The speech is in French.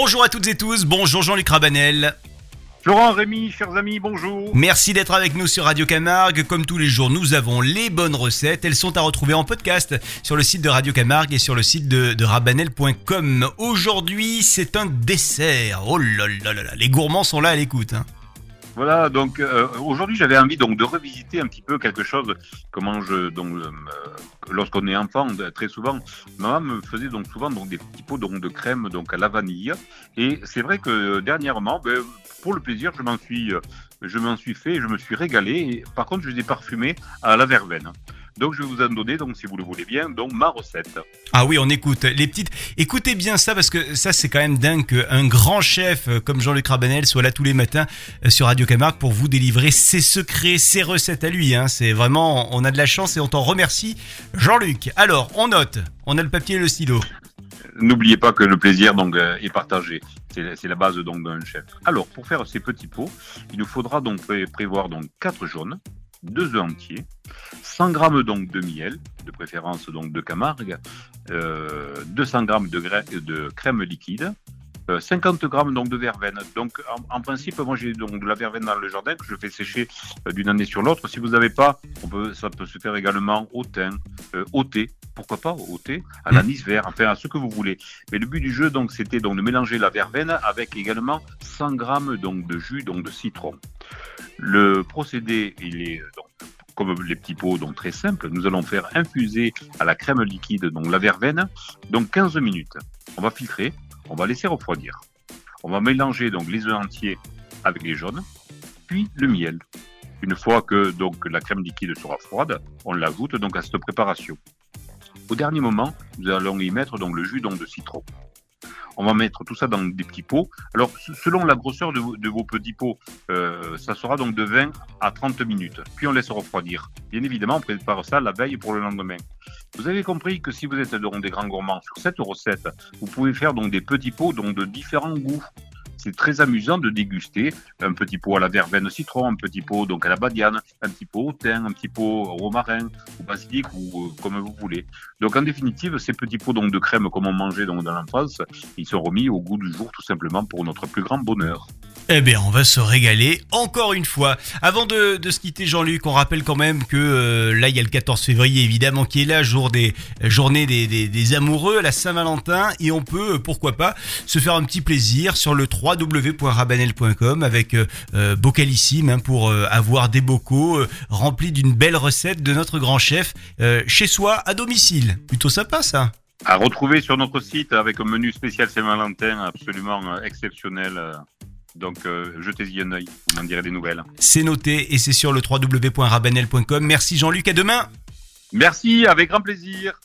Bonjour à toutes et tous, bonjour Jean-Luc Rabanel. Florent, Rémi, chers amis, bonjour. Merci d'être avec nous sur Radio Camargue. Comme tous les jours, nous avons les bonnes recettes. Elles sont à retrouver en podcast sur le site de Radio Camargue et sur le site de, de rabanel.com. Aujourd'hui, c'est un dessert. Oh là là là là, les gourmands sont là à l'écoute. hein. Voilà, donc euh, aujourd'hui j'avais envie donc de revisiter un petit peu quelque chose que mange donc euh, lorsqu'on est enfant très souvent. Maman me faisait donc souvent des petits pots donc de crème donc à la vanille et c'est vrai que euh, dernièrement ben, pour le plaisir je m'en suis euh, je m'en fait, je me suis régalé. Par contre je les ai parfumés à la verveine. Donc je vais vous en donner donc si vous le voulez bien donc ma recette. Ah oui, on écoute. Les petites. Écoutez bien ça parce que ça, c'est quand même dingue qu'un grand chef euh, comme Jean-Luc Rabanel soit là tous les matins euh, sur Radio Camargue pour vous délivrer ses secrets, ses recettes à lui. Hein. C'est vraiment, on a de la chance et on t'en remercie, Jean-Luc. Alors, on note. On a le papier et le stylo. N'oubliez pas que le plaisir donc euh, est partagé. C'est la base donc d'un chef. Alors pour faire ces petits pots, il nous faudra donc pré- prévoir donc quatre jaunes, deux œufs entiers, 100 grammes donc de miel, de préférence donc de Camargue, euh, 200 grammes de, gra- de crème liquide. euh, 50 grammes donc de verveine. Donc en, principe, moi j'ai donc de la verveine dans le jardin que je fais sécher euh, d'une année sur l'autre. Si vous n'avez pas, on peut, ça peut se faire également au thym, euh, au thé, pourquoi pas au thé, à l'anis vert, enfin à ce que vous voulez. Mais le but du jeu, donc, c'était donc de mélanger la verveine avec également 100 grammes donc de jus donc de citron. Le procédé, il est euh, comme les petits pots, donc très simple. Nous allons faire infuser à la crème liquide donc la verveine, donc 15 minutes. On va filtrer, on va laisser refroidir. On va mélanger donc les œufs entiers avec les jaunes, puis le miel. Une fois que donc la crème liquide sera froide, on l'ajoute donc à cette préparation. Au dernier moment, nous allons y mettre donc le jus donc de citron. On va mettre tout ça dans des petits pots. Alors, selon la grosseur de, vos- petits pots, euh, ça sera donc de 20 à 30 minutes. Puis on laisse refroidir. Bien évidemment, on prépare ça la veille pour le lendemain. Vous avez compris que si vous êtes des grands gourmands sur cette recette, vous pouvez faire des petits pots donc de différents goûts. C'est très amusant de déguster un petit pot à la verveine citron, un petit pot donc à la badiane, un petit pot au thym, un petit pot au romarin, au basilic ou euh, comme vous voulez. Donc en définitive, ces petits pots donc de crème comme on mangeait dans l'enfance, ils sont remis au goût du jour tout simplement pour notre plus grand bonheur. Eh bien, on va se régaler encore une fois. Avant de, de se quitter, Jean-Luc, on rappelle quand même que euh, là, il y a le 14 février, évidemment, qui est là, jour des journée des, des, des amoureux, la Saint-Valentin, et on peut, euh, pourquoi pas, se faire un petit plaisir sur le www.rabanel.com avec euh, euh, Bocalissime hein, pour euh, avoir des bocaux euh, remplis d'une belle recette de notre grand chef chez soi à domicile. Plutôt sympa, ça. À retrouver sur notre site avec un menu spécial Saint-Valentin absolument exceptionnel. Donc euh, jetez-y un œil, vous m'en direz des nouvelles. C'est noté et c'est sur le www.rabanel.com. Merci Jean-Luc, à demain. Merci, avec grand plaisir.